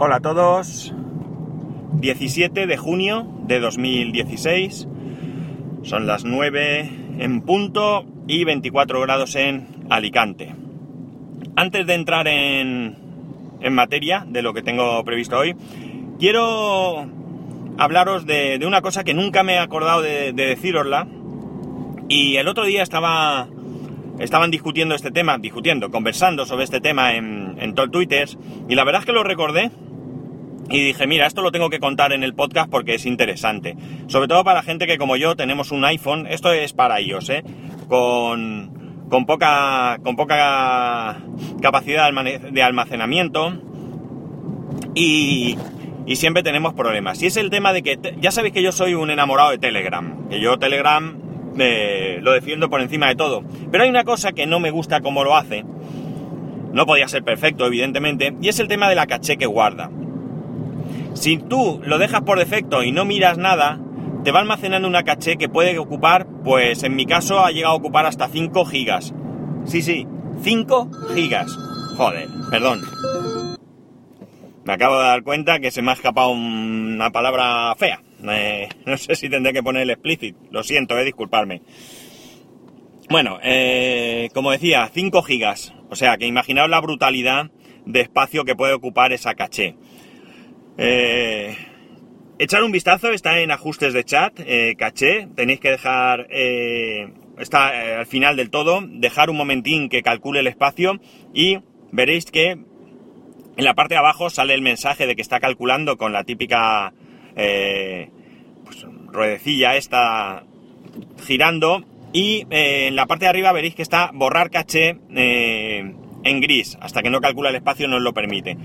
Hola a todos. 17 de junio de 2016. Son las 9 en punto y 24 grados en Alicante. Antes de entrar en, en materia de lo que tengo previsto hoy, quiero hablaros de, de una cosa que nunca me he acordado de, de decirosla. Y el otro día estaba estaban discutiendo este tema, discutiendo, conversando sobre este tema en, en Twitter, y la verdad es que lo recordé y dije, mira, esto lo tengo que contar en el podcast porque es interesante. Sobre todo para gente que como yo tenemos un iPhone, esto es para ellos, ¿eh? Con, con, poca, con poca capacidad de almacenamiento y, y siempre tenemos problemas. Y es el tema de que, ya sabéis que yo soy un enamorado de Telegram, que yo Telegram eh, lo defiendo por encima de todo. Pero hay una cosa que no me gusta como lo hace, no podía ser perfecto, evidentemente, y es el tema de la caché que guarda. Si tú lo dejas por defecto y no miras nada, te va almacenando una caché que puede ocupar, pues en mi caso ha llegado a ocupar hasta 5 gigas. Sí, sí, 5 gigas. Joder, perdón. Me acabo de dar cuenta que se me ha escapado una palabra fea. No sé si tendré que poner el explicit. Lo siento, eh, disculparme. Bueno, eh, como decía, 5 gigas. O sea, que imaginaos la brutalidad de espacio que puede ocupar esa caché. Eh, echar un vistazo, está en ajustes de chat, eh, caché, tenéis que dejar, eh, está al final del todo, dejar un momentín que calcule el espacio y veréis que en la parte de abajo sale el mensaje de que está calculando con la típica pues, ruedecilla esta girando. Y en la parte de arriba veréis que está borrar caché en gris, hasta que no calcula el espacio no os lo permite.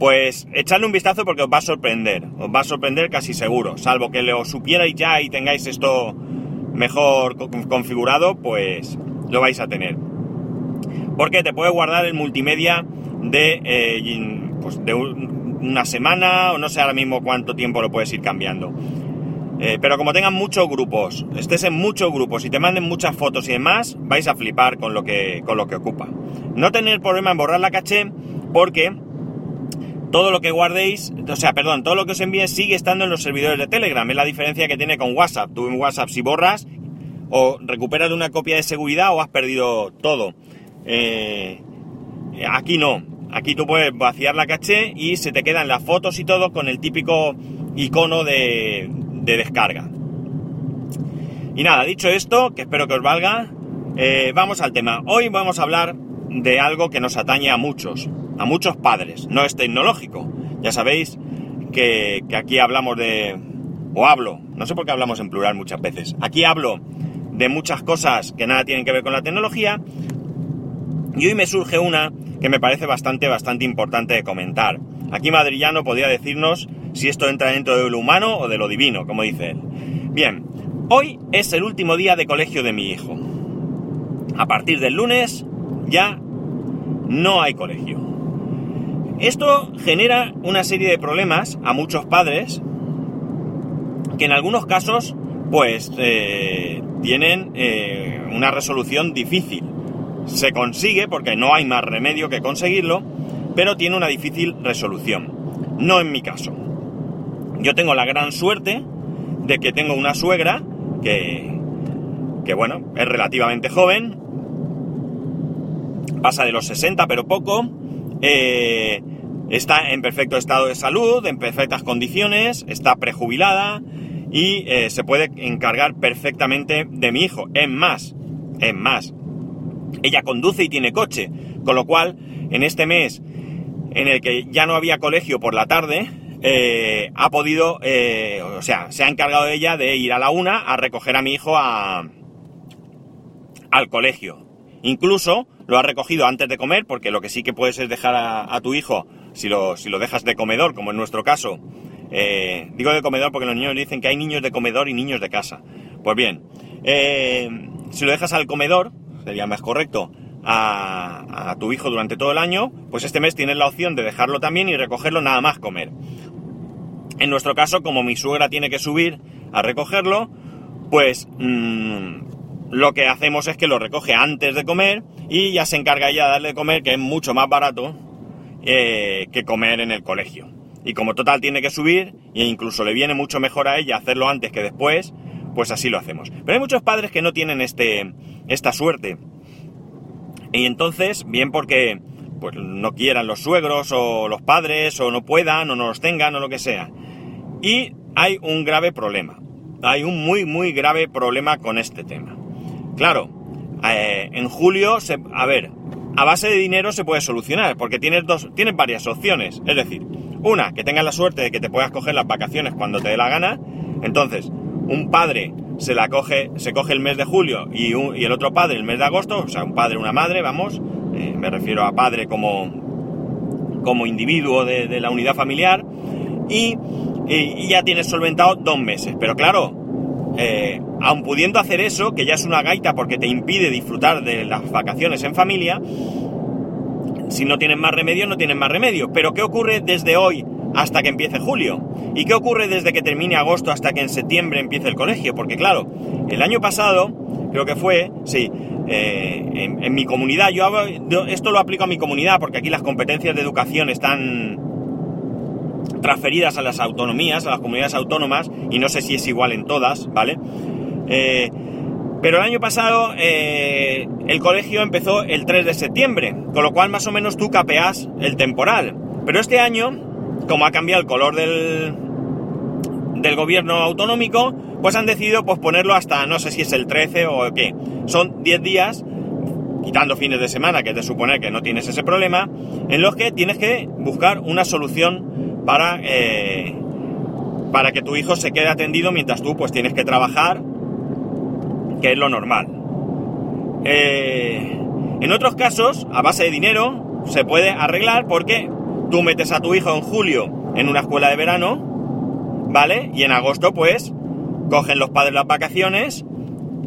Pues echadle un vistazo porque os va a sorprender, os va a sorprender casi seguro, salvo que lo supierais ya y tengáis esto mejor configurado, pues lo vais a tener. Porque te puede guardar el multimedia de, eh, pues de una semana o no sé ahora mismo cuánto tiempo lo puedes ir cambiando. Eh, pero como tengan muchos grupos, estés en muchos grupos y te manden muchas fotos y demás, vais a flipar con lo que, con lo que ocupa. No tener problema en borrar la caché porque todo lo que guardéis, o sea, perdón, todo lo que os envíe sigue estando en los servidores de Telegram. Es la diferencia que tiene con WhatsApp. Tú en WhatsApp si borras o recuperas una copia de seguridad o has perdido todo. Eh, aquí no. Aquí tú puedes vaciar la caché y se te quedan las fotos y todo con el típico icono de, de descarga. Y nada, dicho esto, que espero que os valga, eh, vamos al tema. Hoy vamos a hablar de algo que nos atañe a muchos a muchos padres. No es tecnológico. Ya sabéis que, que, aquí hablamos de... o hablo, no sé por qué hablamos en plural muchas veces. Aquí hablo de muchas cosas que nada tienen que ver con la tecnología. Y hoy me surge una que me parece bastante, bastante importante de comentar. Aquí Madrillano podría decirnos si esto entra dentro de lo humano o de lo divino, como dice él. Bien, hoy es el último día de colegio de mi hijo. A partir del lunes ya no hay colegio. Esto genera una serie de problemas a muchos padres que en algunos casos pues eh, tienen eh, una resolución difícil. Se consigue porque no hay más remedio que conseguirlo, pero tiene una difícil resolución. No en mi caso. Yo tengo la gran suerte de que tengo una suegra que, que bueno, es relativamente joven, pasa de los 60 pero poco, eh, está en perfecto estado de salud, en perfectas condiciones, está prejubilada y eh, se puede encargar perfectamente de mi hijo. En más, en más, ella conduce y tiene coche, con lo cual en este mes en el que ya no había colegio por la tarde, eh, ha podido, eh, o sea, se ha encargado ella de ir a la una a recoger a mi hijo a, al colegio. Incluso lo ha recogido antes de comer, porque lo que sí que puedes es dejar a tu hijo, si lo, si lo, dejas de comedor, como en nuestro caso. Eh, digo de comedor porque los niños dicen que hay niños de comedor y niños de casa. Pues bien, eh, si lo dejas al comedor, sería más correcto, a, tu hijo durante todo el año, pues este mes tienes la opción de dejarlo también y recogerlo nada más comer. En nuestro caso, como mi suegra tiene que subir a recogerlo, pues mmm, lo que hacemos es que lo recoge antes de comer y ya se encarga ella de darle de comer, que es mucho más barato eh, que comer en el colegio. y como total tiene que subir, e incluso le viene mucho mejor a ella hacerlo antes que después, pues así lo hacemos. Pero hay muchos padres que no tienen este, esta suerte. Y entonces, bien porque pues no quieran los suegros o los padres o no puedan o no los tengan o lo que sea. Y hay un grave problema. Hay un muy muy grave problema con este tema. Claro, eh, en julio, se, a ver, a base de dinero se puede solucionar porque tienes dos, tienes varias opciones. Es decir, una, que tengas la suerte de que te puedas coger las vacaciones cuando te dé la gana. Entonces, un padre se la coge, se coge el mes de julio y, el otro padre el mes de agosto, o sea, un padre, una madre, vamos, eh, me refiero a padre como, como individuo de, la unidad familiar, y, ya tienes solventado dos meses. Pero claro, eh, aun pudiendo hacer eso, que ya es una gaita porque te impide disfrutar de las vacaciones en familia, si no tienes más remedio, no tienes más remedio. Pero ¿qué ocurre desde hoy hasta que empiece julio? ¿Y qué ocurre desde que termine agosto hasta que en septiembre empiece el colegio? Porque claro, el año pasado, creo que fue, sí, eh, en, mi comunidad, yo, esto lo aplico a mi comunidad porque aquí las competencias de educación están transferidas a las autonomías, a las comunidades autónomas, y no sé si es igual en todas, ¿vale? Eh, pero el año pasado eh, el colegio empezó el 3 de septiembre, con lo cual más o menos tú capeas el temporal. Pero este año, como ha cambiado el color del, del gobierno autonómico, pues han decidido posponerlo hasta no sé si es el 13 o qué. Son 10 días, quitando fines de semana, que es de suponer que no tienes ese problema, en los que tienes que buscar una solución para, eh, para que tu hijo se quede atendido mientras tú pues tienes que trabajar, que es lo normal. Eh, en otros casos, a base de dinero, se puede arreglar porque tú metes a tu hijo en julio en una escuela de verano, ¿vale? Y en agosto, pues, cogen los padres las vacaciones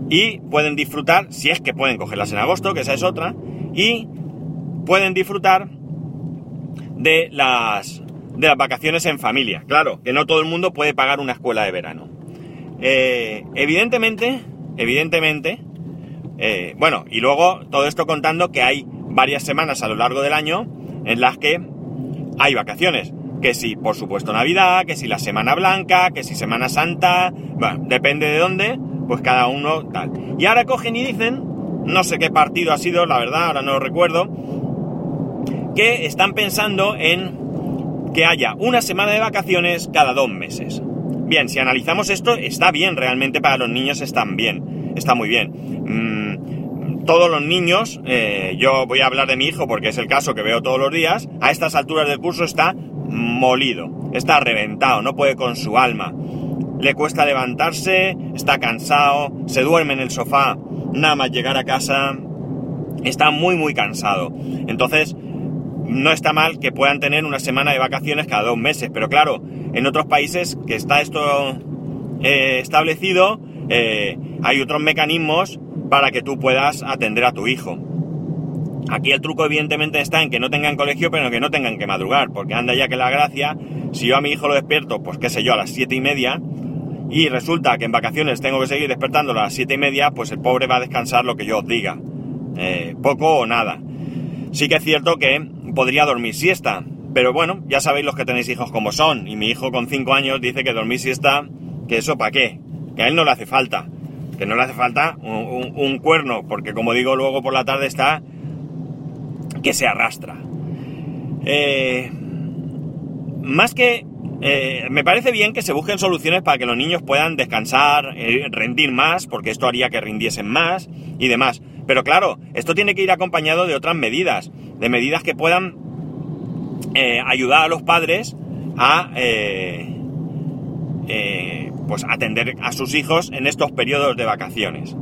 y pueden disfrutar, si es que pueden cogerlas en agosto, que esa es otra, y pueden disfrutar de las, de las vacaciones en familia. Claro, que no todo el mundo puede pagar una escuela de verano. Eh, evidentemente, evidentemente, eh, bueno, y luego todo esto contando que hay varias semanas a lo largo del año en las que hay vacaciones que si, por supuesto, Navidad, que si la Semana Blanca, que si Semana Santa, bueno, depende de dónde, pues cada uno tal. Y ahora cogen y dicen, no sé qué partido ha sido, la verdad, ahora no lo recuerdo, que están pensando en que haya una semana de vacaciones cada dos meses. Bien, si analizamos esto, está bien, realmente para los niños están bien, está muy bien. Mm, todos los niños, eh, yo voy a hablar de mi hijo porque es el caso que veo todos los días, a estas alturas del curso está molido, está reventado, no puede con su alma. Le cuesta levantarse, está cansado, se duerme en el sofá, nada más llegar a casa, está muy muy cansado. Entonces, no está mal que puedan tener una semana de vacaciones cada dos meses, pero claro, en otros países que está esto eh, establecido, eh, hay otros mecanismos para que tú puedas atender a tu hijo. Aquí el truco evidentemente está en que no tengan colegio, pero que no tengan que madrugar, porque anda ya que la gracia, si yo a mi hijo lo despierto, pues qué sé yo, a las siete y media, y resulta que en vacaciones tengo que seguir despertándolo a las siete y media, pues el pobre va a descansar lo que yo os diga. Eh, poco o nada. Sí que es cierto que podría dormir siesta, pero bueno, ya sabéis los que tenéis hijos como son, y mi hijo con cinco años dice que dormir siesta, que eso para qué, que a él no le hace falta, que no le hace falta un cuerno, porque como digo, luego por la tarde está que se arrastra. Eh, más que... Eh, me parece bien que se busquen soluciones para que los niños puedan descansar, eh, rendir más, porque esto haría que rindiesen más y demás. Pero claro, esto tiene que ir acompañado de otras medidas, de medidas que puedan ayudar a los padres a pues atender a sus hijos en estos periodos de vacaciones.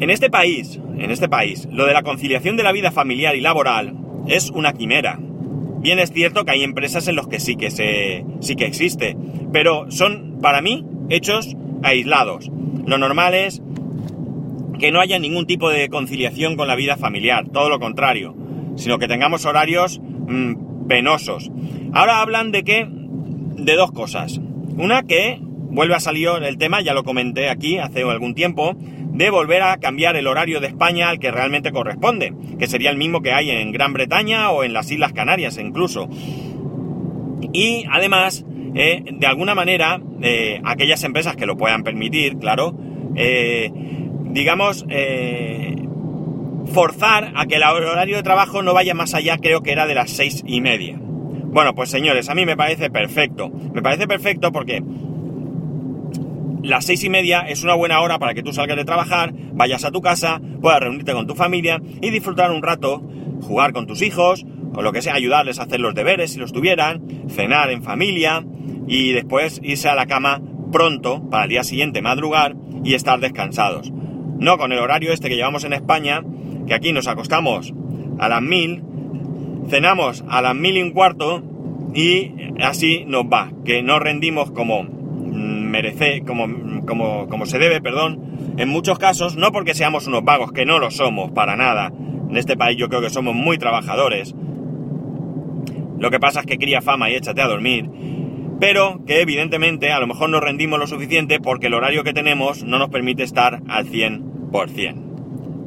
En este país, en este país, lo de la conciliación de la vida familiar y laboral es una quimera. Bien es cierto que hay empresas en las que sí que se, sí que existe, pero son para mí hechos aislados. Lo normal es que no haya ningún tipo de conciliación con la vida familiar, todo lo contrario, sino que tengamos horarios mm, penosos. Ahora hablan de que de dos cosas. Una que vuelve a salir el tema, ya lo comenté aquí hace algún tiempo, de volver a cambiar el horario de España al que realmente corresponde, que sería el mismo que hay en Gran Bretaña o en las Islas Canarias incluso. Y además, eh, de alguna manera, eh, aquellas empresas que lo puedan permitir, claro, eh, digamos, forzar a que el horario de trabajo no vaya más allá, creo que era de las seis y media. Bueno, pues señores, a mí me parece perfecto. Me parece perfecto porque las seis y media es una buena hora para que tú salgas de trabajar, vayas a tu casa, puedas reunirte con tu familia y disfrutar un rato, jugar con tus hijos, o lo que sea, ayudarles a hacer los deberes si los tuvieran, cenar en familia y después irse a la cama pronto para el día siguiente madrugar y estar descansados. No con el horario este que llevamos en España, que aquí nos acostamos a las mil, cenamos a las mil y un cuarto y así nos va, que no rendimos como merece, como, como, como se debe, perdón, en muchos casos, no porque seamos unos vagos, que no lo somos para nada. En este país yo creo que somos muy trabajadores. Lo que pasa es que cría fama y échate a dormir. Pero que evidentemente a lo mejor no rendimos lo suficiente porque el horario que tenemos no nos permite estar al 100%.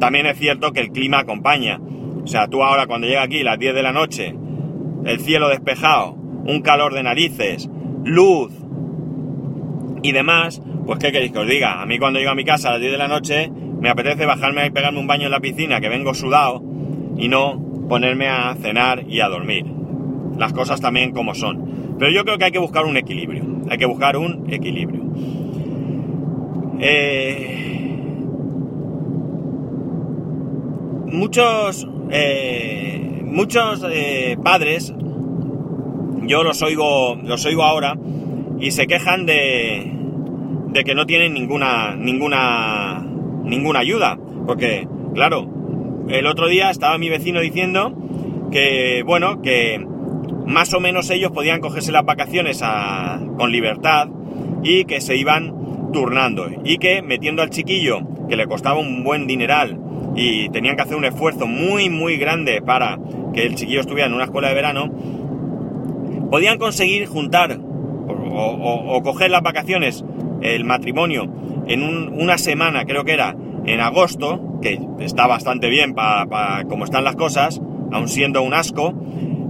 También es cierto que el clima acompaña. O sea, tú ahora cuando llega aquí las 10 de la noche, el cielo despejado, un calor de narices, luz, y demás, pues ¿qué queréis que os diga? A mí cuando llego a mi casa a las 10 de la noche me apetece bajarme y pegarme un baño en la piscina, que vengo sudado, y no ponerme a cenar y a dormir. Las cosas también como son. Pero yo creo que hay que buscar un equilibrio. Hay que buscar un equilibrio. Eh, muchos eh, muchos eh, padres yo los oigo los oigo ahora y se quejan de, de que no tienen ninguna, ninguna, ninguna ayuda. Porque, claro, el otro día estaba mi vecino diciendo que, bueno, que más o menos ellos podían cogerse las vacaciones con libertad y que se iban turnando. Y que metiendo al chiquillo, que le costaba un buen dineral, y tenían que hacer un esfuerzo muy, muy grande para que el chiquillo estuviera en una escuela de verano, podían conseguir juntar o, coger las vacaciones, el matrimonio, en una semana, creo que era, en agosto, que está bastante bien para como están las cosas, aun siendo un asco,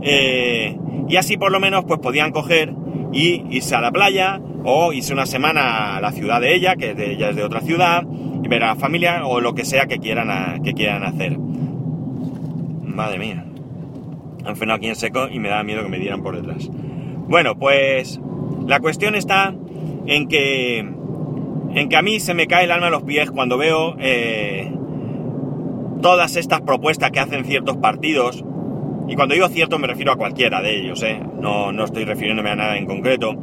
eh, y así por lo menos pues podían coger y irse a la playa o irse una semana a la ciudad de ella, que ella es de otra ciudad, ver a familia o lo que sea que quieran, que quieran hacer. Madre mía. Han frenado aquí en seco y me da miedo que me dieran por detrás. Bueno, pues la cuestión está en que, en que a mí se me cae el alma a los pies cuando veo eh, todas estas propuestas que hacen ciertos partidos, y cuando digo cierto me refiero a cualquiera de ellos, eh, no, no estoy refiriéndome a nada en concreto,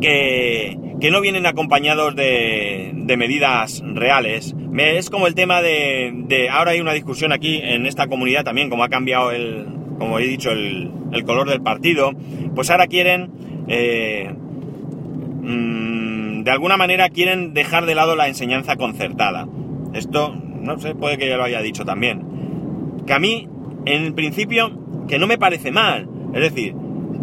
que, que no vienen acompañados de, de medidas reales. es como el tema de, de, Ahora hay una discusión aquí en esta comunidad también, como ha cambiado el, como he dicho, el, el color del partido, pues ahora quieren, eh, mm, de alguna manera quieren dejar de lado la enseñanza concertada. Esto, no sé, puede que ya lo haya dicho también. Que a mí, en principio, que no me parece mal. Es decir,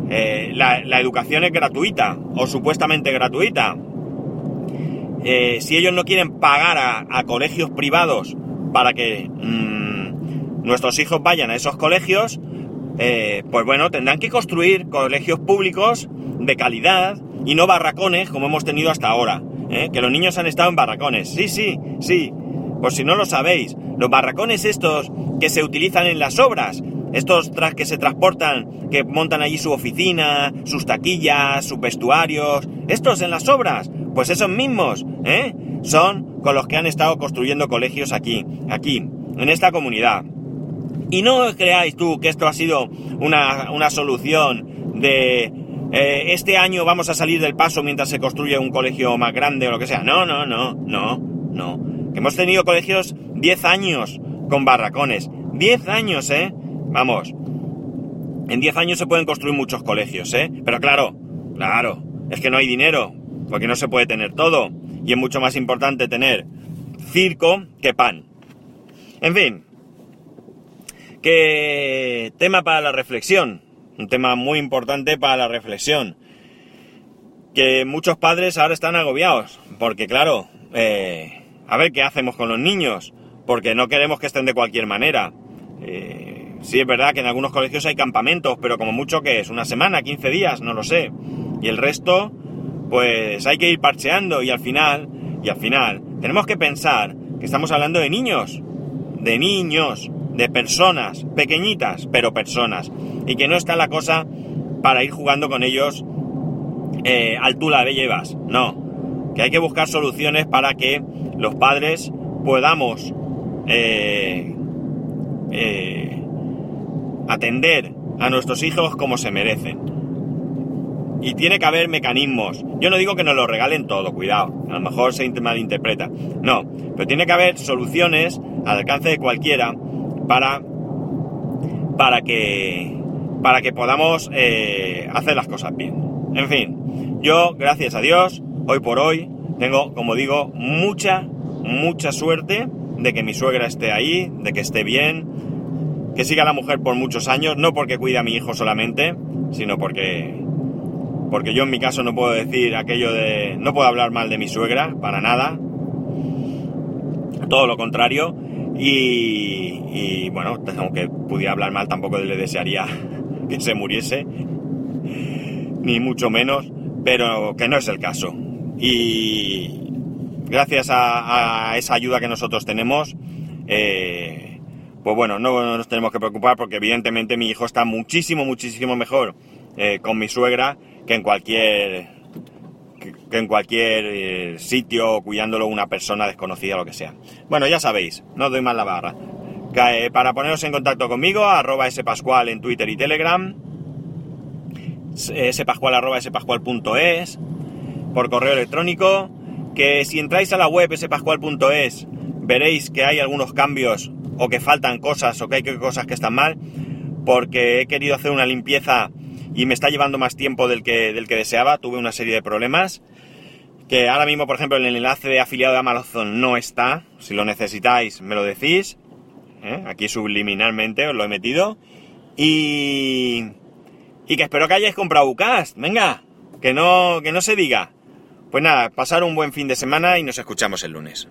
eh, la, educación es gratuita, o supuestamente gratuita. Eh, si ellos no quieren pagar a, colegios privados para que mm, nuestros hijos vayan a esos colegios, eh, pues bueno, tendrán que construir colegios públicos de calidad y no barracones como hemos tenido hasta ahora. Que los niños han estado en barracones. Sí, sí, sí. Por si no lo sabéis, los barracones estos que se utilizan en las obras, estos tras que se transportan, que montan allí su oficina, sus taquillas, sus vestuarios, estos en las obras, pues esos mismos, ¿eh? Son con los que han estado construyendo colegios aquí, aquí, en esta comunidad. Y no creáis tú que esto ha sido una, solución de eh, este año vamos a salir del paso mientras se construye un colegio más grande o lo que sea. No, no, no, no, no. hemos tenido colegios 10 años con barracones. 10 años, ¿eh? Vamos. En 10 años se pueden construir muchos colegios, ¿eh? Pero claro, claro, es que no hay dinero, porque no se puede tener todo. Y es mucho más importante tener circo que pan. En fin, que tema para la reflexión, un tema muy importante para la reflexión. Que muchos padres ahora están agobiados, porque claro, eh, a ver qué hacemos con los niños, porque no queremos que estén de cualquier manera. Eh, sí es verdad que en algunos colegios hay campamentos, pero como mucho que es, una semana, 15 días, no lo sé. Y el resto, pues hay que ir parcheando y al final, y al final, tenemos que pensar que estamos hablando de niños, de niños, de personas, pequeñitas, pero personas. Y que no está la cosa para ir jugando con ellos eh, al tú la llevas. No. Que hay que buscar soluciones para que los padres podamos eh, eh, atender a nuestros hijos como se merecen. Y tiene que haber mecanismos. Yo no digo que nos lo regalen todo, cuidado. A lo mejor se malinterpreta. No, pero tiene que haber soluciones al alcance de cualquiera para, para, que, para que podamos eh, hacer las cosas bien. En fin, yo, gracias a Dios, hoy por hoy, tengo, como digo, mucha, mucha suerte de que mi suegra esté ahí, de que esté bien, que siga la mujer por muchos años, no porque cuide a mi hijo solamente, sino porque porque yo en mi caso no puedo decir aquello de no puedo hablar mal de mi suegra para nada. Todo lo contrario, y, bueno, aunque pudiera hablar mal, tampoco le desearía que se muriese, ni mucho menos, pero que no es el caso. Y gracias a, esa ayuda que nosotros tenemos, eh, pues bueno, no nos tenemos que preocupar porque evidentemente mi hijo está muchísimo, muchísimo mejor eh, con mi suegra que en cualquier que en cualquier eh, sitio cuidándolo una persona desconocida lo que sea. Bueno, ya sabéis, no os doy más la barra. Eh, para poneros en contacto conmigo, arroba spascual en Twitter y Telegram, spascual arroba spascual.es, por correo electrónico, que si entráis a la web spascual.es veréis que hay algunos cambios o que faltan cosas o que hay cosas que están mal, porque he querido hacer una limpieza y me está llevando más tiempo del que, del que deseaba, tuve una serie de problemas, que ahora mismo, por ejemplo, el enlace de afiliado de Amazon no está, si lo necesitáis me lo decís, ¿eh? aquí subliminalmente os lo he metido, y, y que espero que hayáis comprado Ucast, venga, que no, que no se diga. Pues nada, pasar un buen fin de semana y nos escuchamos el lunes.